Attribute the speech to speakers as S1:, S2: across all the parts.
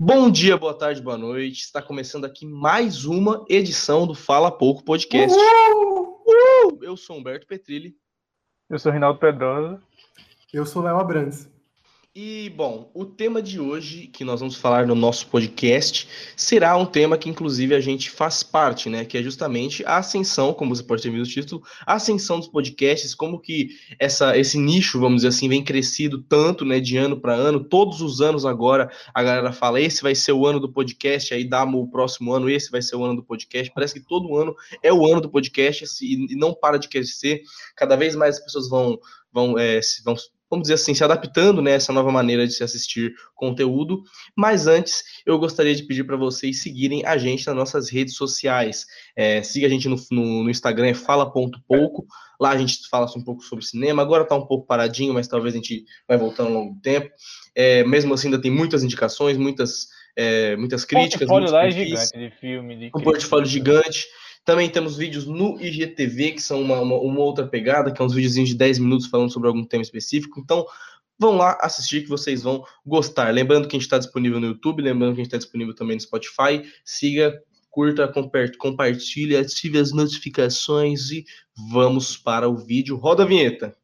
S1: Bom dia, boa tarde, boa noite. Está começando aqui mais uma edição do Fala Pouco Podcast. Uhul! Uhul! Eu sou Humberto Petrilli.
S2: Eu sou Rinaldo Pedrosa.
S3: Eu sou Léo Abrantes.
S1: E, bom, o tema de hoje que nós vamos falar no nosso podcast será um tema que, inclusive, a gente faz parte, né? Que é justamente a ascensão, como você pode ter visto no título, a ascensão dos podcasts, como que essa, esse nicho, vamos dizer assim, vem crescido tanto, né, de ano para ano. Todos os anos agora a galera fala: esse vai ser o ano do podcast, aí dá o próximo ano, esse vai ser o ano do podcast. Parece que todo ano é o ano do podcast e não para de crescer. Cada vez mais as pessoas vão vão, é, vão vamos dizer assim, se adaptando né, essa nova maneira de se assistir conteúdo. Mas antes, eu gostaria de pedir para vocês seguirem a gente nas nossas redes sociais. É, siga a gente no, no, no Instagram, é fala.pouco. Lá a gente fala um pouco sobre cinema. Agora está um pouco paradinho, mas talvez a gente vai voltando ao longo do tempo. É, mesmo assim, ainda tem muitas indicações, muitas, é, muitas críticas.
S2: O portfólio lá é gigante de filme. De
S1: um portfólio gigante. Também temos vídeos no IGTV, que são uma, uma, uma outra pegada, que é uns videozinhos de 10 minutos falando sobre algum tema específico. Então, vão lá assistir que vocês vão gostar. Lembrando que a gente está disponível no YouTube, lembrando que a gente está disponível também no Spotify. Siga, curta, compartilhe, ative as notificações e vamos para o vídeo. Roda a vinheta.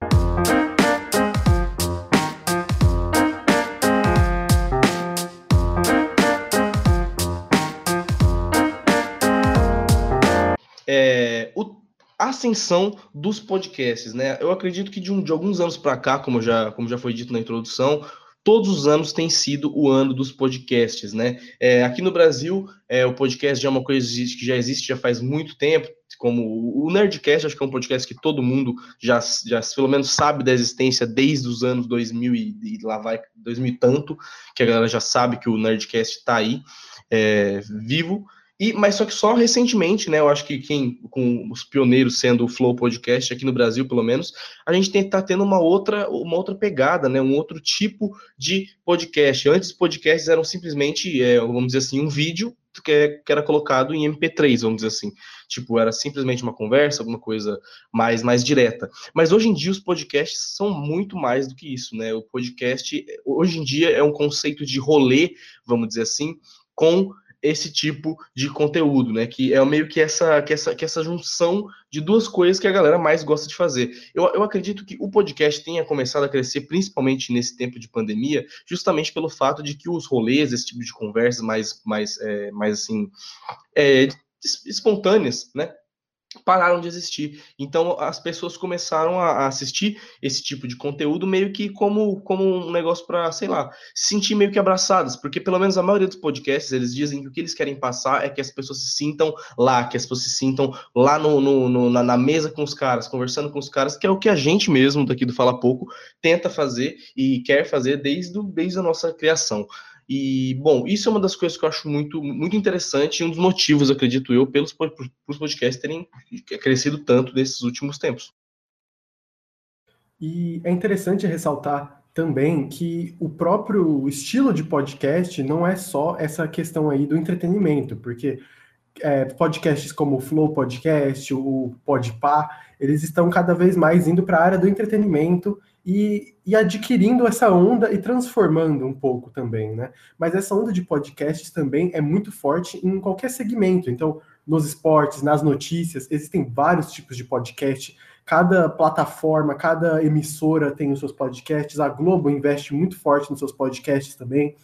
S1: Ascensão dos podcasts, né? Eu acredito que de, um, de alguns anos para cá, como já, como já foi dito na introdução, todos os anos tem sido o ano dos podcasts, né? É, aqui no Brasil, é, o podcast já é uma coisa que já existe já faz muito tempo, como o Nerdcast, acho que é um podcast que todo mundo já, já pelo menos sabe da existência desde os anos 2000 e, e lá vai 2000 e tanto, que a galera já sabe que o Nerdcast está aí, é, vivo. E, mas só que só recentemente, né? Eu acho que quem, com os pioneiros sendo o Flow Podcast aqui no Brasil, pelo menos, a gente tem tá tendo uma outra, uma outra pegada, né? Um outro tipo de podcast. Antes, os podcasts eram simplesmente, é, vamos dizer assim, um vídeo que, é, era colocado em MP3, vamos dizer assim. Tipo, era simplesmente uma conversa, alguma coisa mais, mais direta. Mas hoje em dia os podcasts são muito mais do que isso, né? O podcast, hoje em dia, é um conceito de rolê, vamos dizer assim, com esse tipo de conteúdo, né? Que é meio que essa, que essa, que essa junção de duas coisas que a galera mais gosta de fazer. Eu, eu acredito que o podcast tenha começado a crescer, principalmente nesse tempo de pandemia, justamente pelo fato de que os rolês, esse tipo de conversas mais, mais, é, mais assim, é, espontâneas, né? Pararam de existir. Então as pessoas começaram a, assistir esse tipo de conteúdo meio que como, como um negócio para, sei lá, se sentir meio que abraçadas, porque pelo menos a maioria dos podcasts eles dizem que o que eles querem passar é que as pessoas se sintam lá, que as pessoas se sintam lá no, no, no na, na, mesa com os caras, conversando com os caras, que é o que a gente mesmo daqui do Fala Pouco tenta fazer e quer fazer desde, desde a nossa criação. E, bom, isso é uma das coisas que eu acho muito, muito interessante e um dos motivos, acredito eu, pelos, podcasts terem crescido tanto nesses últimos tempos.
S3: E é interessante ressaltar também que o próprio estilo de podcast não é só essa questão aí do entretenimento, porque é, podcasts como o Flow Podcast, o Podpah, eles estão cada vez mais indo para a área do entretenimento e, e, adquirindo essa onda e transformando um pouco também, né? Mas essa onda de podcasts também é muito forte em qualquer segmento. Então, nos esportes, nas notícias, existem vários tipos de podcast. Cada plataforma, cada emissora tem os seus podcasts. A Globo investe muito forte nos seus podcasts também.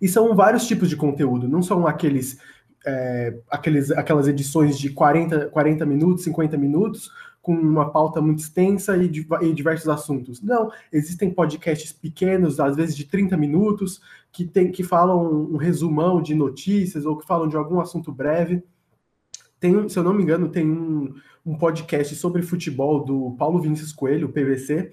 S3: E são vários tipos de conteúdo, não são aqueles, é, aqueles aquelas edições de 40, 40 minutos, 50 minutos, com uma pauta muito extensa e, e, diversos assuntos. Não, existem podcasts pequenos, às vezes de 30 minutos, que, tem, que falam um resumão de notícias ou que falam de algum assunto breve. Tem, se eu não me engano, tem um, um podcast sobre futebol do Paulo Vinícius Coelho, PVC,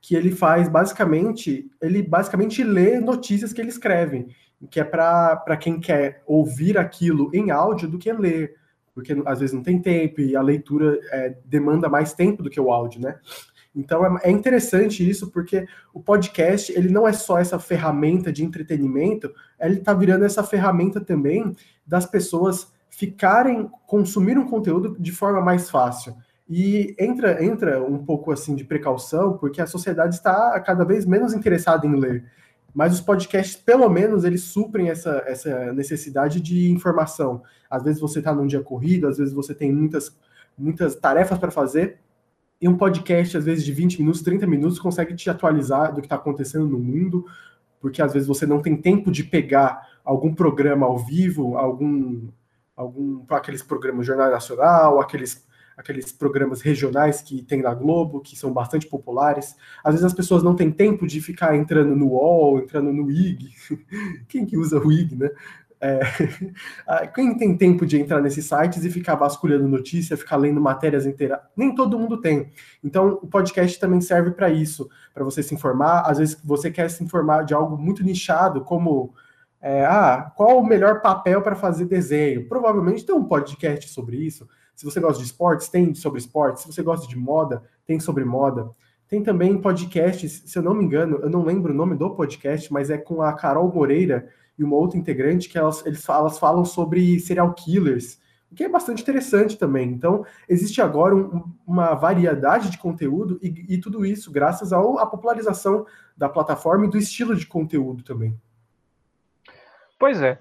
S3: que ele faz basicamente, ele basicamente lê notícias que ele escreve, que é para quem quer ouvir aquilo em áudio do que ler porque às vezes não tem tempo e a leitura é, demanda mais tempo do que o áudio, né? Então é, é interessante isso porque o podcast ele não é só essa ferramenta de entretenimento, ele está virando essa ferramenta também das pessoas ficarem consumir um conteúdo de forma mais fácil. E entra entra um pouco assim de precaução porque a sociedade está cada vez menos interessada em ler. Mas os podcasts, pelo menos, eles suprem essa, essa necessidade de informação. Às vezes você está num dia corrido, às vezes você tem muitas, muitas tarefas para fazer, e um podcast, às vezes, de 20 minutos, 30 minutos, consegue te atualizar do que está acontecendo no mundo, porque às vezes você não tem tempo de pegar algum programa ao vivo, algum, algum aqueles programas Jornal Nacional, aqueles, aqueles programas regionais que tem na Globo, que são bastante populares. Às vezes as pessoas não têm tempo de ficar entrando no UOL, entrando no IG. Quem que usa o IG, né? É, ah, quem tem tempo de entrar nesses sites e ficar vasculhando notícia, ficar lendo matérias inteiras? Nem todo mundo tem. Então, o podcast também serve para isso, para você se informar. Às vezes, você quer se informar de algo muito nichado, como é, ah, qual o melhor papel para fazer desenho? Provavelmente tem um podcast sobre isso. Se você gosta de esportes, tem sobre esportes. Se você gosta de moda, tem sobre moda. Tem também podcasts, se eu não me engano, eu não lembro o nome do podcast, mas é com a Carol Moreira e uma outra integrante que elas, eles, elas falam sobre serial killers, o que é bastante interessante também. Então, existe agora um, uma variedade de conteúdo e, e tudo isso graças à popularização da plataforma e do estilo de conteúdo também.
S2: Pois é.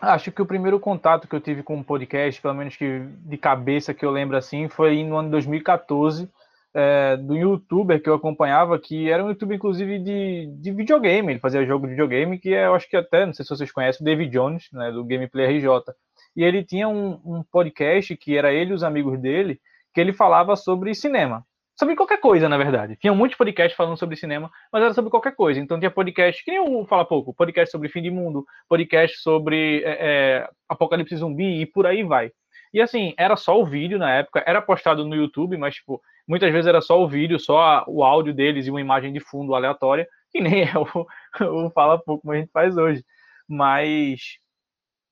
S2: Acho que o primeiro contato que eu tive com o podcast, pelo menos que de cabeça que eu lembro assim, foi no ano de 2014, é, do youtuber que eu acompanhava, que era um youtuber, inclusive, de, de videogame. Ele fazia jogo de videogame, que é, eu acho que até, não sei se vocês conhecem, o David Jones, né, do Gameplay RJ. E ele tinha um, um podcast que era ele e os amigos dele, que ele falava sobre cinema. Sobre qualquer coisa, na verdade. Tinha muitos podcasts falando sobre cinema, mas era sobre qualquer coisa. Então tinha podcast, que nem o Fala Pouco, podcast sobre fim de mundo, podcast sobre é, é, apocalipse zumbi e por aí vai. E assim, era só o vídeo na época, era postado no YouTube, mas tipo, Muitas vezes era só o vídeo, só o áudio deles e uma imagem de fundo aleatória, que nem é o, o Fala Pouco como a gente faz hoje. Mas,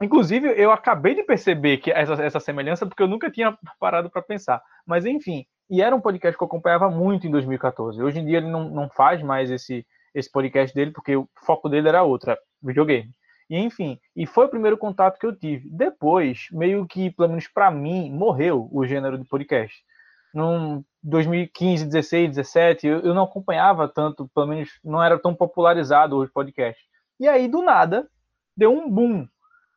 S2: inclusive, eu acabei de perceber que essa, essa semelhança, porque eu nunca tinha parado para pensar. Mas, enfim, e era um podcast que eu acompanhava muito em 2014. Hoje em dia ele não, não faz mais esse, esse podcast dele, porque o foco dele era outro, videogame. E enfim, e foi o primeiro contato que eu tive. Depois, meio que, pelo menos para mim, morreu o gênero de podcast. Não, 2015, 16, 17, eu, eu não acompanhava tanto, pelo menos não era tão popularizado os podcasts. E aí, do nada, deu um boom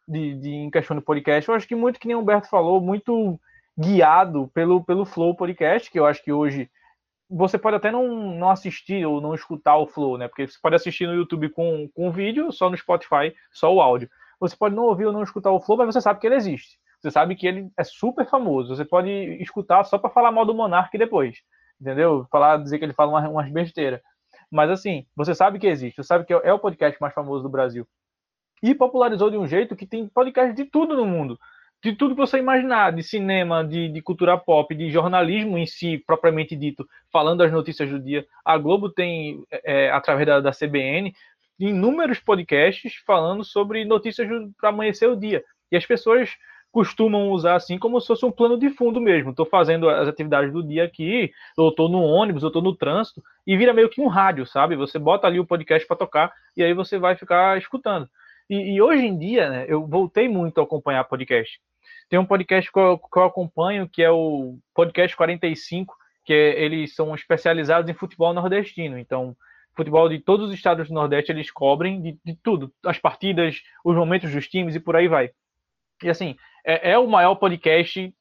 S2: de, de, em questão de podcast. Eu acho que muito que nem o Humberto falou, muito guiado pelo, pelo Flow Podcast, que eu acho que hoje você pode até não, não assistir ou não escutar o Flow, né? Porque você pode assistir no YouTube com, com vídeo, só no Spotify, só o áudio. Você pode não ouvir ou não escutar o Flow, mas você sabe que ele existe. Você sabe que ele é super famoso. Você pode escutar só para falar mal do Monark depois. Entendeu? Falar, dizer que ele fala umas, umas besteiras. Mas assim, você sabe que existe. Você sabe que é o podcast mais famoso do Brasil. E popularizou de um jeito que tem podcast de tudo no mundo. De tudo que você imaginar, de cinema, de, de cultura pop, de jornalismo em si, propriamente dito, falando as notícias do dia. A Globo tem, é, através da, da CBN, inúmeros podcasts falando sobre notícias para amanhecer o dia. E as pessoas costumam usar assim como se fosse um plano de fundo mesmo. Estou fazendo as atividades do dia aqui, ou estou no ônibus, ou estou no trânsito, e vira meio que um rádio, sabe? Você bota ali o podcast para tocar e aí você vai ficar escutando. E, e, hoje em dia, né, eu voltei muito a acompanhar podcast. Tem um podcast que eu, que eu acompanho, que é o Podcast 45, que é, eles são especializados em futebol nordestino. Então, futebol de todos os estados do Nordeste eles cobrem de, de tudo, as partidas, os momentos dos times e por aí vai. E assim, é, é o maior podcast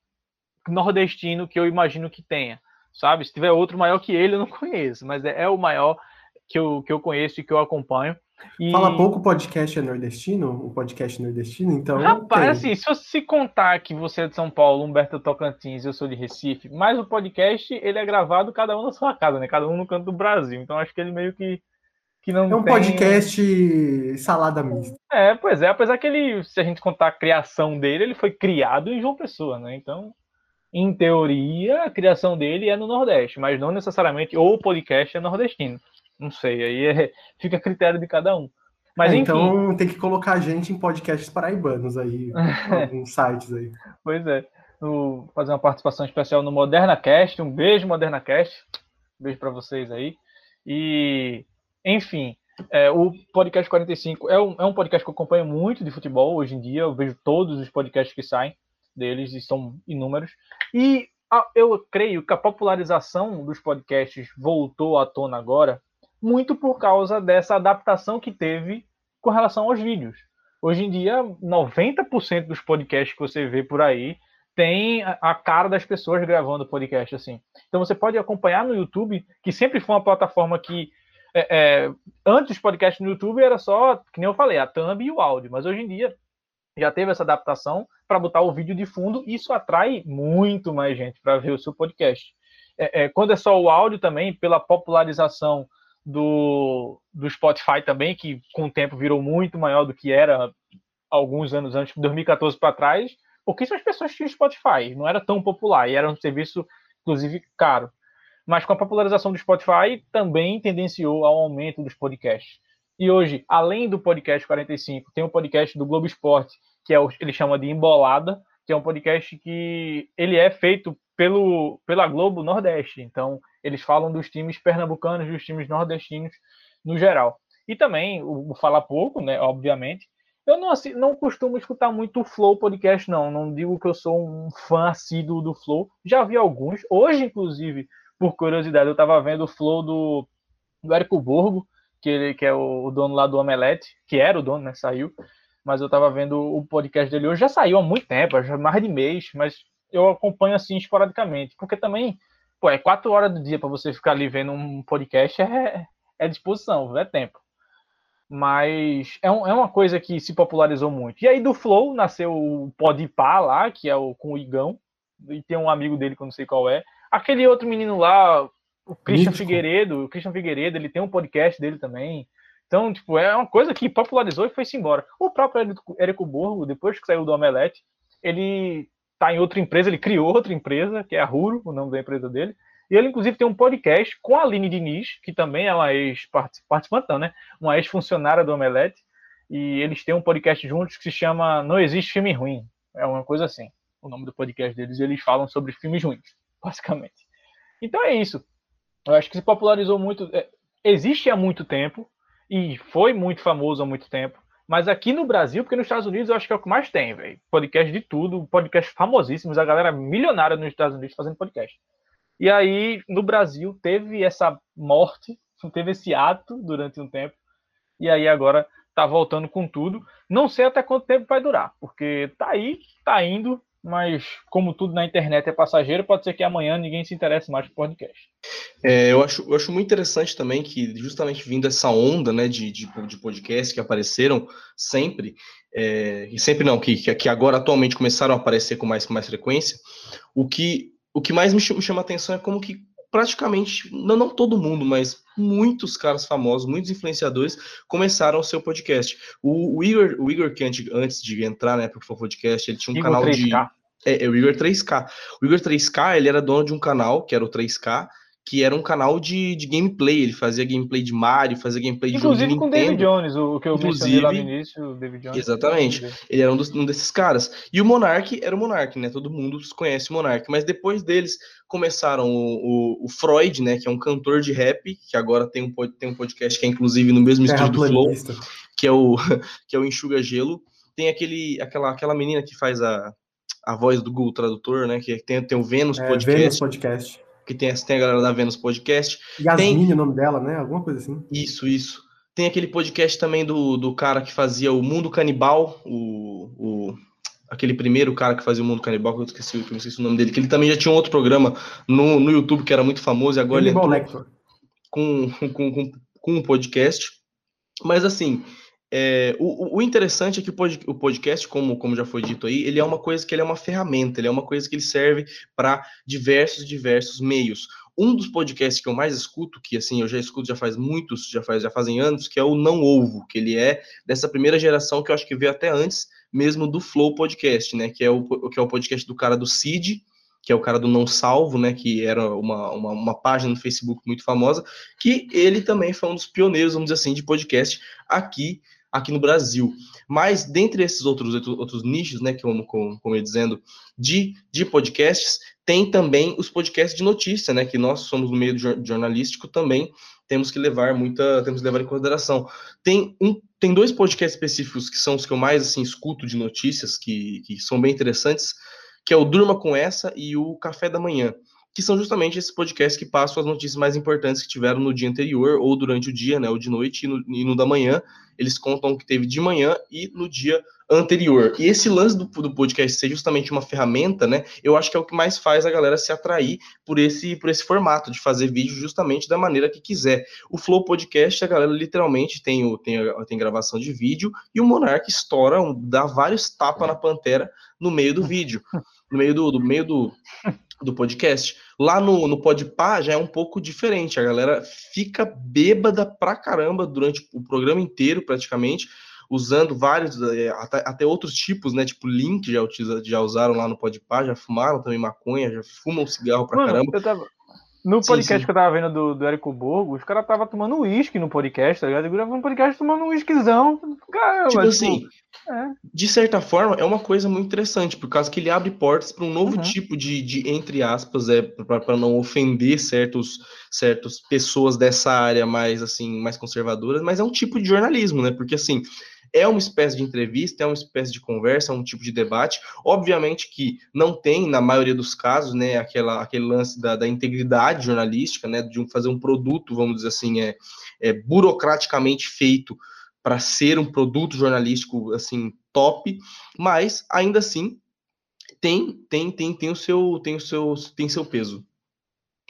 S2: nordestino que eu imagino que tenha, sabe? Se tiver outro maior que ele, eu não conheço, mas é, é o maior que eu, que eu conheço e que eu acompanho. E...
S3: Fala pouco podcast é nordestino, o podcast nordestino, então.
S2: Rapaz, tem. assim, se eu se contar que você é de São Paulo, Humberto é Tocantins, eu sou de Recife, mas o podcast ele é gravado cada um na sua casa, né? Cada um no canto do Brasil. Então acho que ele meio que que não
S3: É um
S2: tem...
S3: podcast salada mista.
S2: É, pois é, apesar que ele, se a gente contar a criação dele, ele foi criado em João Pessoa, né? Então, em teoria, a criação dele é no Nordeste, mas não necessariamente o podcast é nordestino. Não sei, aí é, fica a critério de cada um. Mas,
S3: é, então tem que colocar a gente em podcasts paraibanos aí, alguns sites aí.
S2: Pois é. Fazer uma participação especial no Moderna Cast. Um beijo, Moderna Cast. Um beijo para vocês aí. E enfim, é, o podcast 45 é um, é um podcast que eu acompanho muito de futebol hoje em dia. Eu vejo todos os podcasts que saem deles e são inúmeros. E a, eu creio que a popularização dos podcasts voltou à tona agora muito por causa dessa adaptação que teve com relação aos vídeos. Hoje em dia, 90% dos podcasts que você vê por aí tem a cara das pessoas gravando podcast assim. Então você pode acompanhar no YouTube, que sempre foi uma plataforma que é, é, antes dos podcasts no YouTube era só, que nem eu falei, a thumb e o áudio, mas hoje em dia já teve essa adaptação para botar o vídeo de fundo, isso atrai muito mais gente para ver o seu podcast. É, é, quando é só o áudio também, pela popularização do, do Spotify também, que com o tempo virou muito maior do que era alguns anos antes, 2014 para trás, pouquíssimas pessoas tinham Spotify, não era tão popular e era um serviço, inclusive, caro. Mas com a popularização do Spotify, também tendenciou ao aumento dos podcasts. E hoje, além do podcast 45, tem o podcast do Globo Esporte, que é o, ele chama de Embolada, que é um podcast que ele é feito pelo, pela Globo Nordeste. Então, eles falam dos times pernambucanos, dos times nordestinos no geral. E também o, o Fala Pouco, né, obviamente, eu não, assim, não costumo escutar muito o Flow Podcast, não. Não digo que eu sou um fã assíduo do Flow. Já vi alguns. Hoje, inclusive, por curiosidade, eu estava vendo o Flow do, do Érico Borgo, que, ele, que é o, o, dono lá do Omelete, que era o dono, né? Saiu. Mas eu estava vendo o podcast dele hoje. Já saiu há muito tempo, já mais de mês, mas eu acompanho assim esporadicamente. Porque também, pô, é quatro horas do dia para você ficar ali vendo um podcast, é, é disposição, é tempo mas é, um, é, uma coisa que se popularizou muito. E aí do Flow nasceu o Podpah lá, que é o com o Igão, e tem um amigo dele que eu não sei qual é. Aquele outro menino lá, o Christian Mítico. Figueiredo, o Christian Figueiredo, ele tem um podcast dele também. Então, tipo, é uma coisa que popularizou e foi-se embora. O próprio Érico Borgo, depois que saiu do Omelete, ele tá em outra empresa, ele criou outra empresa, que é a Ruro, o nome da empresa dele, e ele, inclusive, tem um podcast com a Aline Diniz, que também é uma ex-participante, né? Uma ex-funcionária do Omelete. E eles têm um podcast juntos que se chama Não Existe Filme Ruim. É uma coisa assim, o nome do podcast deles. Eles falam sobre filmes ruins, basicamente. Então é isso. Eu acho que se popularizou muito. É, existe há muito tempo e foi muito famoso há muito tempo. Mas aqui no Brasil, porque nos Estados Unidos eu acho que é o que mais tem, velho. Podcast de tudo, podcast famosíssimos, a galera milionária nos Estados Unidos fazendo podcast. E aí, no Brasil, teve essa morte, teve esse ato durante um tempo, e aí agora tá voltando com tudo. Não sei até quanto tempo vai durar, porque tá aí, tá indo, mas como tudo na internet é passageiro, pode ser que amanhã ninguém se interesse mais por podcast.
S1: É, eu, acho, eu acho muito interessante também que, justamente vindo essa onda né, de, de, de podcast que apareceram sempre, é, e sempre não, que, que agora atualmente começaram a aparecer com mais, com mais frequência, o que o que mais me chama, a atenção é como que praticamente, não, não todo mundo, mas muitos caras famosos, muitos influenciadores começaram o seu podcast. O, o Igor, o Igor que antes, antes de entrar né, para o podcast, ele tinha um Igor canal 3K. de. É, é, o Igor 3K. O Igor 3K, ele era dono de um canal, que era o 3K, que era um canal de, de gameplay. Ele fazia gameplay de Mario, fazia gameplay de
S2: Inclusive com o David Jones, o que eu Inclusive, lá no início, o David Jones.
S1: Exatamente. Ele era um, dos, um, desses caras. E o Monark era o Monark, né? Todo mundo conhece o Monark. Mas depois deles começaram o, o, o, Freud, né? Que é um cantor de rap, que agora tem um, tem um podcast que é inclusive no mesmo estúdio do Flow, que é o, que é o Enxuga Gelo. Tem aquele, aquela, aquela menina que faz a, a voz do Google Tradutor, né? Que tem, tem o Vênus é, Podcast. Vênus
S3: Podcast
S1: que tem, tem a galera da Vênus Podcast.
S3: Yasmin, tem... o nome dela, né? Alguma coisa assim.
S1: Isso, isso. Tem aquele podcast também do, do cara que fazia o Mundo Canibal, o, o aquele primeiro cara que fazia o Mundo Canibal, que eu esqueci, eu esqueci o nome dele, que ele também já tinha um outro programa no, no YouTube que era muito famoso e agora ele entrou com, com, com, com um podcast. Mas assim, é, o, o, interessante é que o podcast, como, como já foi dito aí, ele é uma coisa que ele é uma ferramenta, ele é uma coisa que ele serve para diversos, diversos meios. Um dos podcasts que eu mais escuto, que assim eu já escuto já faz muitos, já faz já fazem anos, que é o Não Ovo, que ele é dessa primeira geração que eu acho que veio até antes mesmo do Flow Podcast, né? Que é o que é o podcast do cara do Cid, que é o cara do Não Salvo, né, que era uma, uma, uma, página no Facebook muito famosa, que ele também foi um dos pioneiros, vamos dizer assim, de podcast aqui aqui no Brasil. Mas dentre esses outros, outros nichos, né, como, como, como eu dizendo, de, de podcasts, tem também os podcasts de notícia, né, que nós somos no meio jornalístico também temos que levar muita, temos que levar em consideração. Tem um, tem dois podcasts específicos que são os que eu mais assim escuto de notícias que, que são bem interessantes, que é o Durma com essa e o Café da Manhã que são justamente esses podcasts que passam as notícias mais importantes que tiveram no dia anterior ou durante o dia, né, ou de noite e no, e no da manhã. Eles contam o que teve de manhã e no dia anterior. E esse lance do, do podcast ser justamente uma ferramenta, né? Eu acho que é o que mais faz a galera se atrair por esse, por esse formato de fazer vídeo justamente da maneira que quiser. O Flow Podcast, a galera literalmente tem, o, tem, tem gravação de vídeo e o Monark estoura, um, dá vários tapas na pantera no meio do vídeo, no meio do, do meio do, do podcast. Lá no, no Podpah já é um pouco diferente. A galera fica bêbada pra caramba durante o programa inteiro, praticamente usando vários, é, até, até, outros tipos, né? Tipo Link já, utiliza, já usaram lá no Podpah, já fumaram também maconha, já fumam cigarro pra Mano, caramba.
S2: Tava... No podcast sim, sim. que eu tava vendo do, do Érico Borgo, os caras tava tomando uísque no podcast, tá ligado? Eu gravando um podcast tomando um uísquezão.
S1: Caramba, tipo, tipo assim, é. de certa forma, é uma coisa muito interessante, por causa que ele abre portas para um novo uhum. tipo de, de, entre aspas, é para não ofender certos, certas pessoas dessa área mais assim, mais conservadoras, mas é um tipo de jornalismo, né? Porque assim, é uma espécie de entrevista, é uma espécie de conversa, é um tipo de debate. Obviamente que não tem, na maioria dos casos, né, aquela, aquele lance da, da integridade jornalística, né, de fazer um produto, vamos dizer assim, é, é burocraticamente feito para ser um produto jornalístico assim top, mas ainda assim tem tem tem tem o seu tem o seu tem seu peso.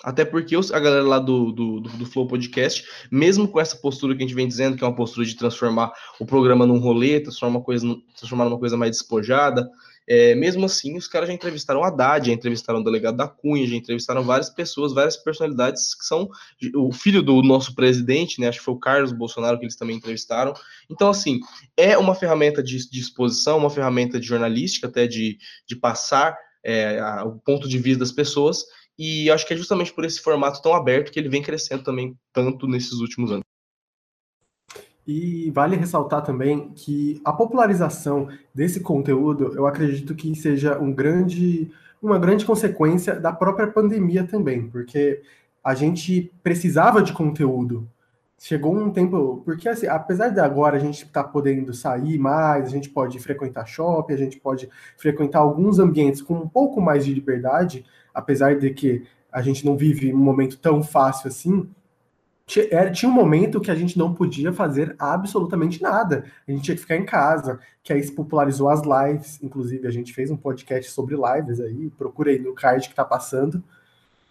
S1: Até porque a galera lá do, do, do, Flow Podcast, mesmo com essa postura que a gente vem dizendo, que é uma postura de transformar o programa num rolê, transformar, uma coisa, transformar numa coisa mais despojada, é, mesmo assim, os caras já entrevistaram Haddad, já entrevistaram o delegado da Cunha, já entrevistaram várias pessoas, várias personalidades que são o filho do nosso presidente, né? Acho que foi o Carlos Bolsonaro que eles também entrevistaram. Então, assim, é uma ferramenta de, de exposição, uma ferramenta de jornalística, até de, de passar é, a, o ponto de vista das pessoas, e acho que é justamente por esse formato tão aberto que ele vem crescendo também tanto nesses últimos anos.
S3: E vale ressaltar também que a popularização desse conteúdo, eu acredito que seja um grande, uma grande consequência da própria pandemia também, porque a gente precisava de conteúdo. Chegou um tempo, porque assim, apesar de agora a gente estar tá podendo sair mais, a gente pode frequentar shopping, a gente pode frequentar alguns ambientes com um pouco mais de liberdade, apesar de que a gente não vive um momento tão fácil assim, tinha um momento que a gente não podia fazer absolutamente nada. A gente tinha que ficar em casa, que aí se popularizou as lives. Inclusive, a gente fez um podcast sobre lives aí. Procura aí no card que tá passando.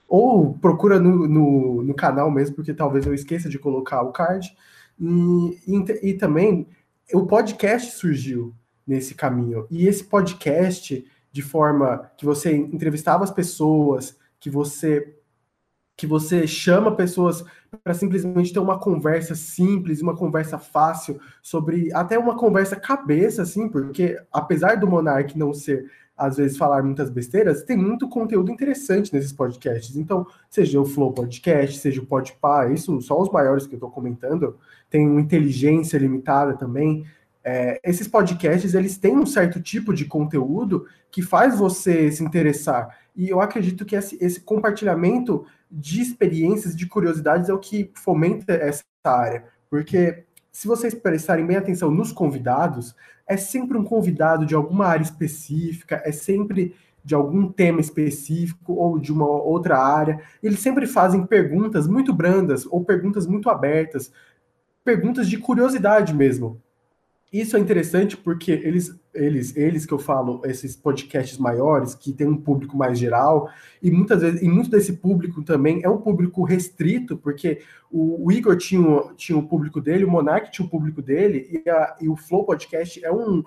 S3: Ou procura no, no, no canal mesmo, porque talvez eu esqueça de colocar o card. E, e, e também o podcast surgiu nesse caminho. E esse podcast de forma que você entrevistava as pessoas, que você que você chama pessoas para simplesmente ter uma conversa simples, uma conversa fácil sobre até uma conversa cabeça assim, porque apesar do Monark não ser às vezes falar muitas besteiras, tem muito conteúdo interessante nesses podcasts. Então, seja o Flow Podcast, seja o Podpah, isso só os maiores que eu estou comentando, tem inteligência limitada também. É, esses podcasts eles têm um certo tipo de conteúdo que faz você se interessar. E eu acredito que esse, esse compartilhamento de experiências, de curiosidades, é o que fomenta essa área. Porque se vocês prestarem bem atenção nos convidados, é sempre um convidado de alguma área específica, é sempre de algum tema específico ou de uma outra área. Eles sempre fazem perguntas muito brandas ou perguntas muito abertas, perguntas de curiosidade mesmo. Isso é interessante porque eles, eles, eles que eu falo, esses podcasts maiores, que tem um público mais geral, e muitas vezes, e muito desse público também é um público restrito, porque o, o Igor tinha, tinha o público dele, o Monark tinha o público dele, e, a, e o Flow Podcast é, um,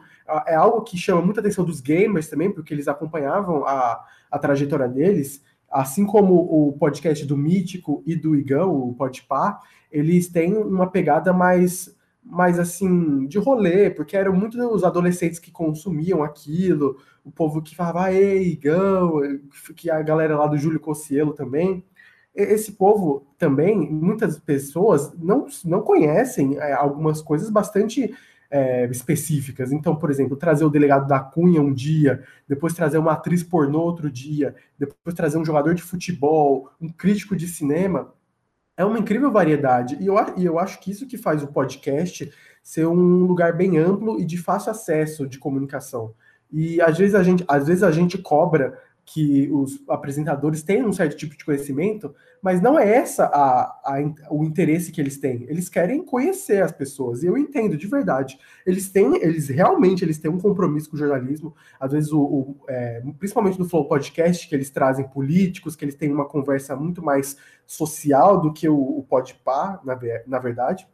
S3: é algo que chama muita atenção dos gamers também, porque eles acompanhavam a, a trajetória deles, assim como o podcast do Mítico e do Igão, o Podpah, eles têm uma pegada mais mais assim, de rolê, porque eram muitos os adolescentes que consumiam aquilo, o povo que falava, ei, Gão, que a galera lá do Júlio Cossielo também. Esse povo também, muitas pessoas não, não conhecem é, algumas coisas bastante é, específicas. Então, por exemplo, trazer o delegado da Cunha um dia, depois trazer uma atriz pornô outro dia, depois trazer um jogador de futebol, um crítico de cinema é uma incrível variedade. E eu, e eu acho que isso que faz o podcast ser um lugar bem amplo e de fácil acesso de comunicação. E às vezes a gente, às vezes a gente cobra que os apresentadores têm um certo tipo de conhecimento, mas não é essa a, a, o interesse que eles têm. Eles querem conhecer as pessoas. E eu entendo de verdade. Eles têm, eles realmente eles têm um compromisso com o jornalismo. Às vezes, o, o é, principalmente no Flow Podcast, que eles trazem políticos, que eles têm uma conversa muito mais social do que o, o Podpah, na, na verdade.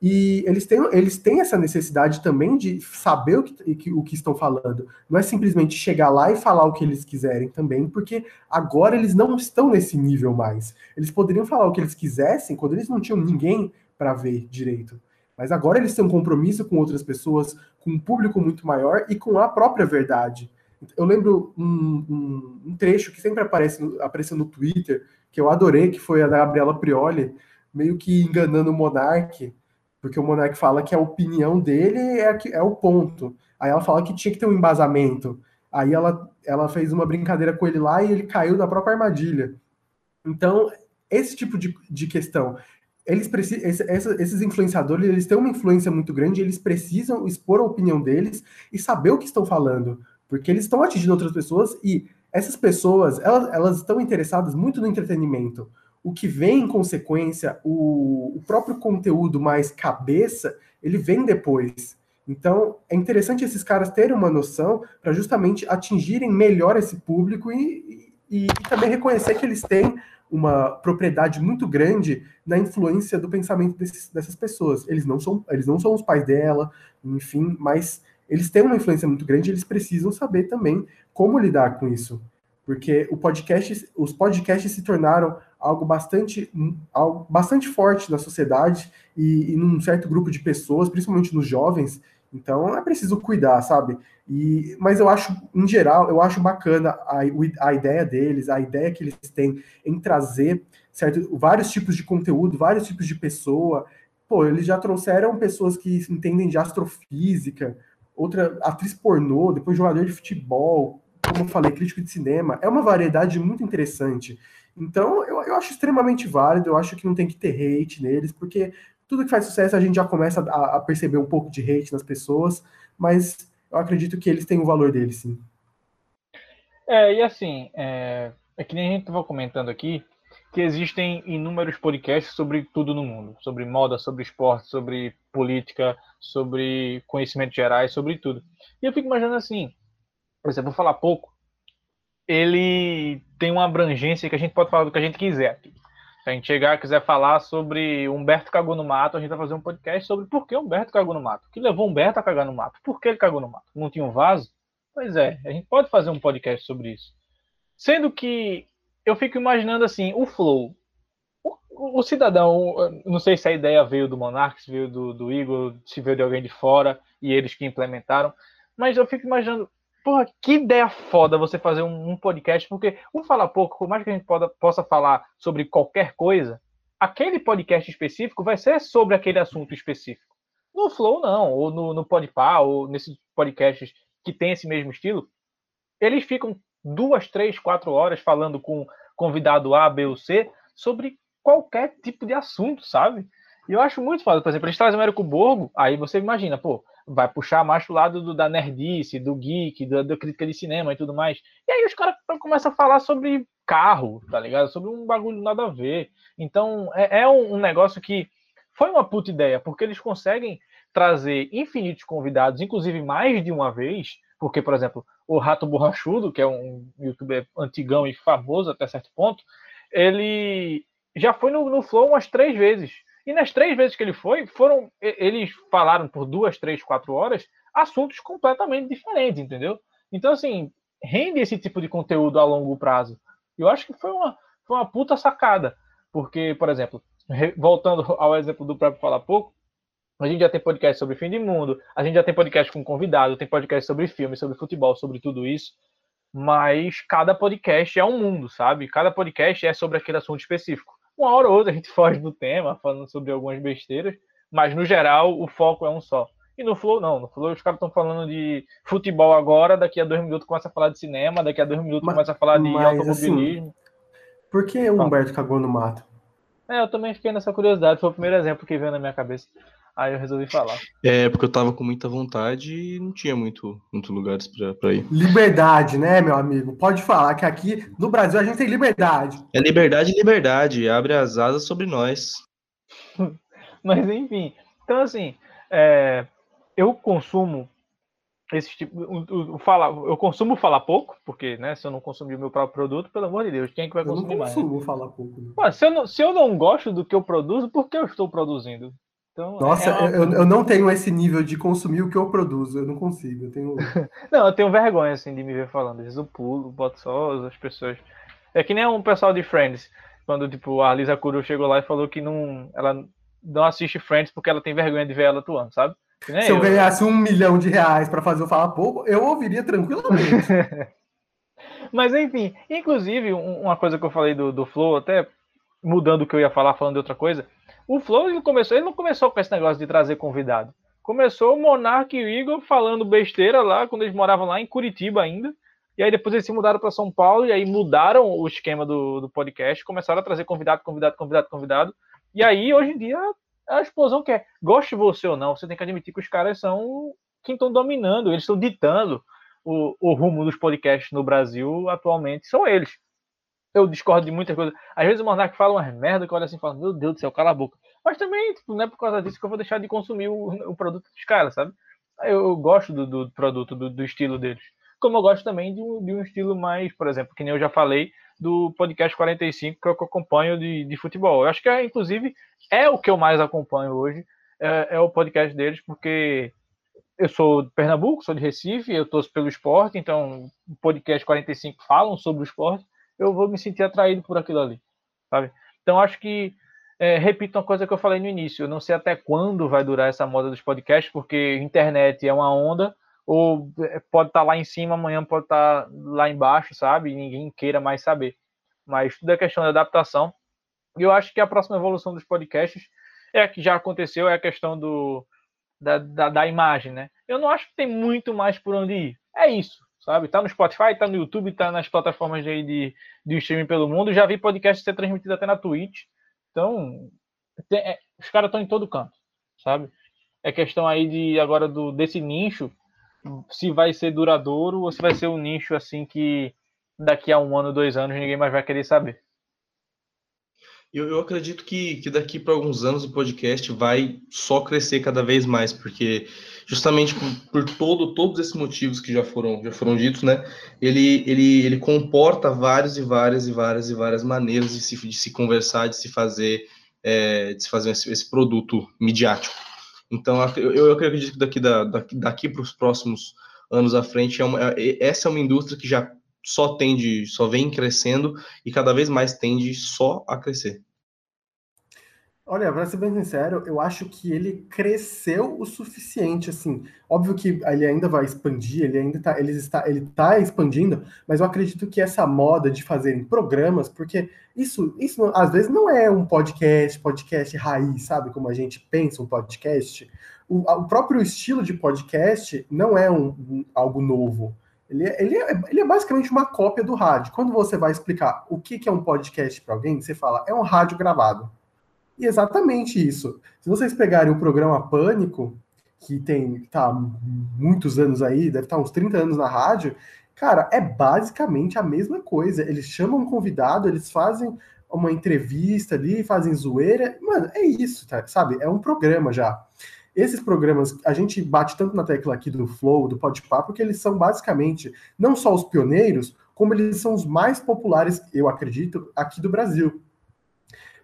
S3: E eles têm, eles têm essa necessidade também de saber o que, o que estão falando. Não é simplesmente chegar lá e falar o que eles quiserem também, porque agora eles não estão nesse nível mais. Eles poderiam falar o que eles quisessem quando eles não tinham ninguém para ver direito. Mas agora eles têm um compromisso com outras pessoas, com um público muito maior e com a própria verdade. Eu lembro um, um, um trecho que sempre aparece apareceu no Twitter, que eu adorei, que foi a da Gabriela Prioli, meio que enganando o Monark porque o Monark fala que a opinião dele é, é o ponto. Aí ela fala que tinha que ter um embasamento. Aí ela, ela fez uma brincadeira com ele lá e ele caiu na própria armadilha. Então, esse tipo de, de questão, eles precisam, esse, esses influenciadores, eles têm uma influência muito grande, eles precisam expor a opinião deles e saber o que estão falando, porque eles estão atingindo outras pessoas e essas pessoas, elas, elas estão interessadas muito no entretenimento o que vem em consequência, o, o próprio conteúdo mais cabeça, ele vem depois. Então, é interessante esses caras terem uma noção para justamente atingirem melhor esse público e, e, e, também reconhecer que eles têm uma propriedade muito grande na influência do pensamento desses, dessas pessoas. Eles não, são, eles não são os pais dela, enfim, mas eles têm uma influência muito grande e eles precisam saber também como lidar com isso. Porque o podcast, os podcasts se tornaram algo bastante, algo bastante forte na sociedade e, e num certo grupo de pessoas, principalmente nos jovens. Então é preciso cuidar, sabe? E, mas eu acho, em geral, eu acho bacana a, a ideia deles, a ideia que eles têm em trazer certo, vários tipos de conteúdo, vários tipos de pessoa. Pô, eles já trouxeram pessoas que entendem de astrofísica, outra atriz pornô, depois jogador de futebol, como eu falei, crítico de cinema. É uma variedade muito interessante. Então, eu, eu acho extremamente válido, eu acho que não tem que ter hate neles, porque tudo que faz sucesso a gente já começa a, a perceber um pouco de hate nas pessoas, mas eu acredito que eles têm o valor deles, sim.
S2: É, e assim, é, é que nem a gente estava comentando aqui, que existem inúmeros podcasts sobre tudo no mundo, sobre moda, sobre esporte, sobre política, sobre conhecimentos gerais, sobre tudo. E eu fico imaginando assim, por exemplo, vou falar pouco, ele tem uma abrangência que a gente pode falar do que a gente quiser. Se a gente chegar e quiser falar sobre Humberto cagou no mato, a gente vai fazer um podcast sobre por que Humberto cagou no mato. O que levou Humberto a cagar no mato? Por que ele cagou no mato? Não tinha um vaso? Pois é, a gente pode fazer um podcast sobre isso. Sendo que eu fico imaginando assim, o Flow. O, o cidadão, não sei se a ideia veio do Monark, se veio do, do Igor, se veio de alguém de fora e eles que implementaram, mas eu fico imaginando Porra, que ideia foda você fazer um, um podcast, porque o Fala Pouco, por mais que a gente poda, possa falar sobre qualquer coisa, aquele podcast específico vai ser sobre aquele assunto específico. No Flow, não, ou no, no Podpah, ou nesses podcasts que tem esse mesmo estilo, eles ficam duas, três, quatro horas falando com convidado A, B ou C sobre qualquer tipo de assunto, sabe? E eu acho muito foda. Por exemplo, eles trazem o Américo Borgo, aí você imagina, pô, vai puxar mais pro lado do, da nerdice, do geek, da, da, crítica de cinema e tudo mais. E aí os caras começam a falar sobre carro, tá ligado? Sobre um bagulho nada a ver. Então é, é um, um, negócio que foi uma puta ideia, porque eles conseguem trazer infinitos convidados, inclusive mais de uma vez, porque, por exemplo, o Rato Borrachudo, que é um youtuber antigão e famoso até certo ponto, ele já foi no, no Flow umas três vezes. E nas três vezes que ele foi, foram eles falaram por duas, três, quatro horas assuntos completamente diferentes, entendeu? Então, assim, rende esse tipo de conteúdo a longo prazo. Eu acho que foi uma, foi uma puta sacada. Porque, por exemplo, voltando ao exemplo do próprio Falar Pouco, a gente já tem podcast sobre fim de mundo, a gente já tem podcast com convidado, tem podcast sobre filme, sobre futebol, sobre tudo isso. Mas cada podcast é um mundo, sabe? Cada podcast é sobre aquele assunto específico. Uma hora ou outra a gente foge do tema, falando sobre algumas besteiras, mas no geral o foco é um só. E no Flow, não. No Flow, os caras estão falando de futebol agora, daqui a dois minutos começa a falar de cinema, daqui a dois minutos mas, começa a falar de mas, automobilismo. Assim,
S3: por que o Humberto cagou no mato?
S2: É, eu também fiquei nessa curiosidade, foi o primeiro exemplo que veio na minha cabeça. Aí eu resolvi falar.
S1: É, porque eu tava com muita vontade e não tinha muito, muito lugares para ir.
S3: Liberdade, né, meu amigo? Pode falar que aqui no Brasil a gente tem liberdade.
S1: É liberdade, liberdade. Abre as asas sobre nós.
S2: Mas enfim, então assim, é, eu consumo esse tipo, o, o, falar, eu consumo falar pouco, porque, né, se eu não consumir o meu próprio produto, pelo amor de Deus, quem é que vai consumir mais?
S3: Eu não consumo mais, falar pouco.
S2: Né? se, eu não, se eu não gosto do que eu produzo, por que eu estou produzindo?
S3: Então, Nossa, é uma... eu, eu não tenho esse nível de consumir o que eu produzo, eu não consigo, eu tenho...
S2: não, eu tenho vergonha, assim, de me ver falando, às vezes eu pulo, boto só as pessoas... É que nem um pessoal de Friends, quando, tipo, a Lisa Kudrow chegou lá e falou que não, ela não assiste Friends porque ela tem vergonha de ver ela atuando, sabe?
S3: Se eu, eu ganhasse um milhão de reais para fazer o Fala Pouco, eu ouviria tranquilamente.
S2: Mas enfim, inclusive, uma coisa que eu falei do, do Flow, até mudando o que eu ia falar, falando de outra coisa, o Flow ele começou, ele não começou com esse negócio de trazer convidado. Começou o Monark e o Igor falando besteira lá, quando eles moravam lá em Curitiba ainda. E aí depois eles se mudaram para São Paulo e aí mudaram o esquema do, do podcast, começaram a trazer convidado, convidado, convidado, convidado. E aí, hoje em dia, a explosão que é, goste você ou não, você tem que admitir que os caras são quem estão dominando, eles estão ditando o, o, rumo dos podcasts no Brasil atualmente, são eles. Eu discordo de muitas coisas. Às vezes o Monark fala umas merda que olha assim e fala, meu Deus do céu, cala a boca. Mas também, tipo, não é por causa disso que eu vou deixar de consumir o, o produto dos caras, sabe? Eu, eu gosto do, do produto, do, do, estilo deles. Como eu gosto também de um, de um estilo mais, por exemplo, que nem eu já falei, do podcast 45 que eu acompanho de, de futebol. Eu acho que, é, inclusive, é o que eu mais acompanho hoje, é, é, o podcast deles, porque eu sou de Pernambuco, sou de Recife, eu torço pelo esporte, então o podcast 45 falam sobre o esporte, eu vou me sentir atraído por aquilo ali, sabe? Então acho que, é, repito uma coisa que eu falei no início, eu não sei até quando vai durar essa moda dos podcasts, porque internet é uma onda, ou é, pode estar tá lá em cima, amanhã pode estar tá lá embaixo, sabe? E ninguém queira mais saber. Mas tudo é questão de adaptação. E eu acho que a próxima evolução dos podcasts é a que já aconteceu, é a questão do, da, da, da, imagem, né? Eu não acho que tem muito mais por onde ir. É isso, sabe? Tá no Spotify, tá no YouTube, tá nas plataformas de, de, de streaming pelo mundo. Já vi podcast ser transmitido até na Twitch. Então, tem, é, os caras estão em todo canto, sabe? É questão aí de agora do desse nicho se vai ser duradouro ou se vai ser um nicho assim que daqui a um ano, dois anos, ninguém mais vai querer saber.
S1: Eu, eu acredito que, que daqui para alguns anos o podcast vai só crescer cada vez mais, porque justamente por, por, todo, todos esses motivos que já foram, já foram ditos, né? Ele, ele, ele comporta várias e várias e várias e várias maneiras de se, de se conversar, de se fazer, é, de se fazer esse, esse produto midiático. Então, eu, eu acredito que daqui, da, daqui para os próximos anos à frente, é uma, é, essa é uma indústria que já só tende, só vem crescendo e cada vez mais tende só a crescer.
S3: Olha, para ser bem sincero, eu acho que ele cresceu o suficiente, assim. Óbvio que ele ainda vai expandir, ele ainda tá, ele está, ele tá expandindo, mas eu acredito que essa moda de fazerem programas, porque isso, isso às vezes não é um podcast, podcast raiz, sabe? Como a gente pensa um podcast. O, o próprio estilo de podcast não é um, um algo novo. Ele é, ele, é, ele é basicamente uma cópia do rádio. Quando você vai explicar o que, que é um podcast para alguém, você fala, é um rádio gravado. E exatamente isso. Se vocês pegarem o programa Pânico, que tem tá muitos anos aí, deve estar tá uns 30 anos na rádio, cara, é basicamente a mesma coisa. Eles chamam um convidado, eles fazem uma entrevista ali, fazem zoeira. Mano, é isso, tá? sabe? É um programa já. Esses programas, a gente bate tanto na tecla aqui do Flow, do Podpah, porque eles são basicamente não só os pioneiros, como eles são os mais populares, eu acredito, aqui do Brasil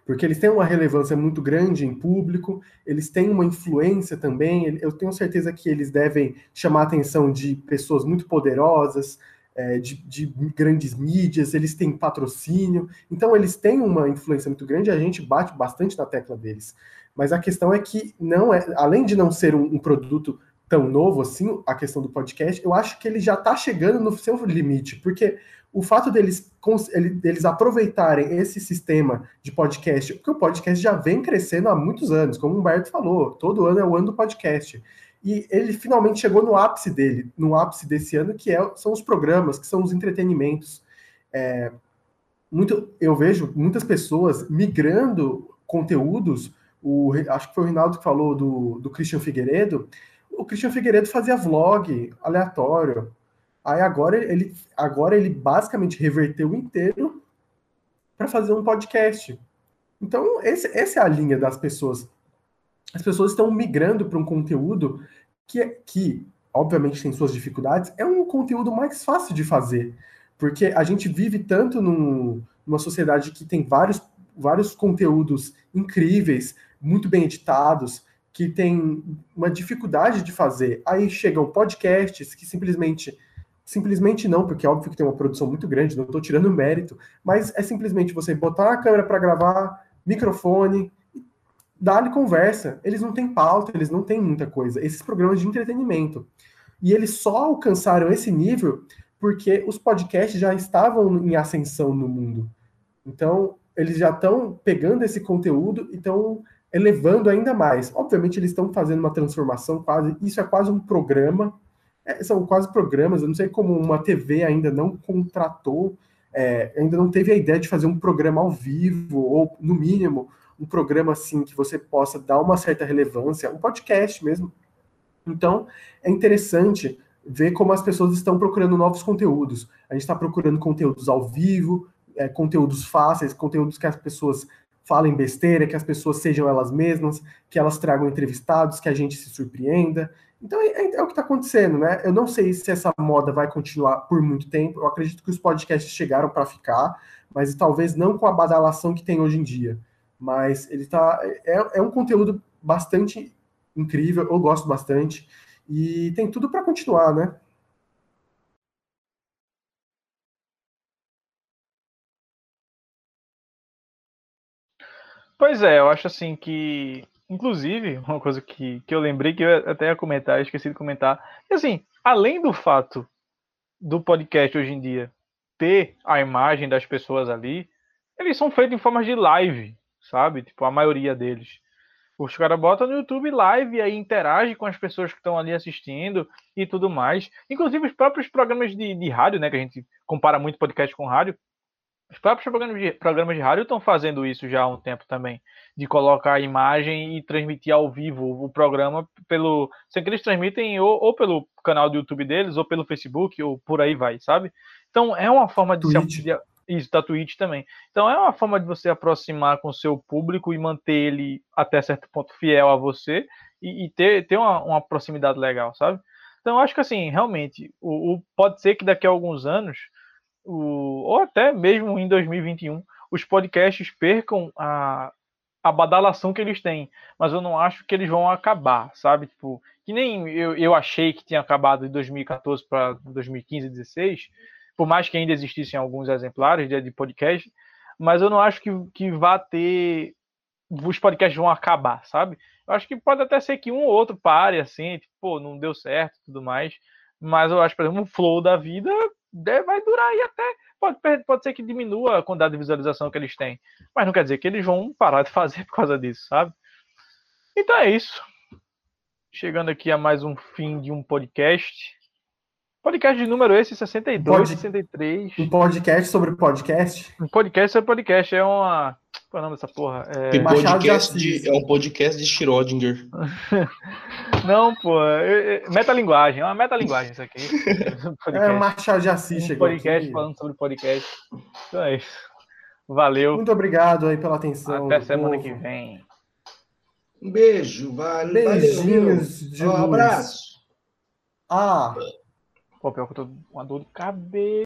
S3: porque eles têm uma relevância muito grande em público, eles têm uma influência também. Eu tenho certeza que eles devem chamar a atenção de pessoas muito poderosas, é, de, de, grandes mídias, eles têm patrocínio, então eles têm uma influência muito grande. A gente bate bastante na tecla deles. Mas a questão é que não é, além de não ser um, um produto tão novo assim, a questão do podcast, eu acho que ele já está chegando no seu limite, porque o fato deles, deles aproveitarem esse sistema de podcast, porque o podcast já vem crescendo há muitos anos, como o Humberto falou, todo ano é o ano do podcast. E ele finalmente chegou no ápice dele, no ápice desse ano, que é, são os programas, que são os entretenimentos. É, muito, eu vejo muitas pessoas migrando conteúdos o, acho que foi o Rinaldo que falou do, do Christian Figueiredo, o Christian Figueiredo fazia vlog aleatório. Aí agora ele, agora ele basicamente reverteu inteiro para fazer um podcast. Então, esse, essa é a linha das pessoas. As pessoas estão migrando para um conteúdo que, que, obviamente, tem suas dificuldades, é um conteúdo mais fácil de fazer. Porque a gente vive tanto num, numa sociedade que tem vários, vários conteúdos incríveis, muito bem editados, que tem uma dificuldade de fazer. Aí chegam podcasts que simplesmente simplesmente não, porque é óbvio que tem uma produção muito grande, não estou tirando mérito, mas é simplesmente você botar a câmera para gravar, microfone, dar-lhe conversa. Eles não têm pauta, eles não têm muita coisa. Esses programas de entretenimento. E eles só alcançaram esse nível porque os podcasts já estavam em ascensão no mundo. Então, eles já estão pegando esse conteúdo e estão elevando ainda mais. Obviamente, eles estão fazendo uma transformação quase. Isso é quase um programa. É, são quase programas. Eu não sei como uma TV ainda não contratou, é, ainda não teve a ideia de fazer um programa ao vivo, ou, no mínimo, um programa assim que você possa dar uma certa relevância, um podcast mesmo. Então, é interessante ver como as pessoas estão procurando novos conteúdos. A gente está procurando conteúdos ao vivo, é, conteúdos fáceis, conteúdos que as pessoas falem besteira, que as pessoas sejam elas mesmas, que elas tragam entrevistados, que a gente se surpreenda. Então é, é, é o que está acontecendo, né? Eu não sei se essa moda vai continuar por muito tempo. Eu acredito que os podcasts chegaram para ficar, mas talvez não com a badalação que tem hoje em dia. Mas ele tá. É, é um conteúdo bastante incrível, eu gosto bastante. E tem tudo para continuar, né?
S2: Pois é, eu acho assim que, inclusive, uma coisa que, que eu lembrei que eu até ia comentar, esqueci de comentar, é assim, além do fato do podcast hoje em dia ter a imagem das pessoas ali, eles são feitos em formas de live, sabe? Tipo, a maioria deles. Os caras botam no YouTube live e aí interage com as pessoas que estão ali assistindo e tudo mais. Inclusive os próprios programas de, de rádio, né? Que a gente compara muito podcast com rádio. Os próprios programas de, programas de rádio estão fazendo isso já há um tempo também. De colocar a imagem e transmitir ao vivo o programa pelo. Sem que eles transmitem ou, ou, pelo canal do YouTube deles, ou pelo Facebook, ou por aí vai, sabe? Então é uma forma de
S3: Twitch.
S2: se. Isso, da Twitch também. Então é uma forma de você aproximar com o seu público e manter ele até certo ponto fiel a você e, e ter, ter uma, uma, proximidade legal, sabe? Então eu acho que assim, realmente, o, o, pode ser que daqui a alguns anos, o, ou até mesmo em 2021, os podcasts percam a, a badalação que eles têm, mas eu não acho que eles vão acabar, sabe? Tipo, que nem eu, eu achei que tinha acabado de 2014 para 2015, 2016 por mais que ainda existissem alguns exemplares de, de podcast, mas eu não acho que, que vá ter. Os podcasts vão acabar, sabe? Eu acho que pode até ser que um ou outro pare, assim, tipo, pô, não deu certo tudo mais. Mas eu acho, por exemplo, o flow da vida vai durar aí até. Pode, pode ser que diminua a quantidade de visualização que eles têm. Mas não quer dizer que eles vão parar de fazer por causa disso, sabe? Então é isso. Chegando aqui a mais um fim de um podcast. Podcast de número esse, 62, Pod... 63.
S3: Um podcast sobre podcast?
S2: Um podcast sobre podcast. É uma. Qual é o nome dessa porra? É...
S1: Tem podcast de... É um podcast de Schrödinger.
S2: Não, pô. É, é... Metalinguagem. É uma metalinguagem isso aqui.
S3: é Machado de Assis.
S2: Um podcast aqui. falando sobre podcast. Então é isso. Valeu.
S3: Muito obrigado aí pela atenção.
S2: Até semana povo. que vem.
S1: Um beijo. Vale,
S3: Beijinhos valeu.
S1: de um abraço.
S3: Ah.
S2: Pô, pior que eu tô com uma dor de cabeça.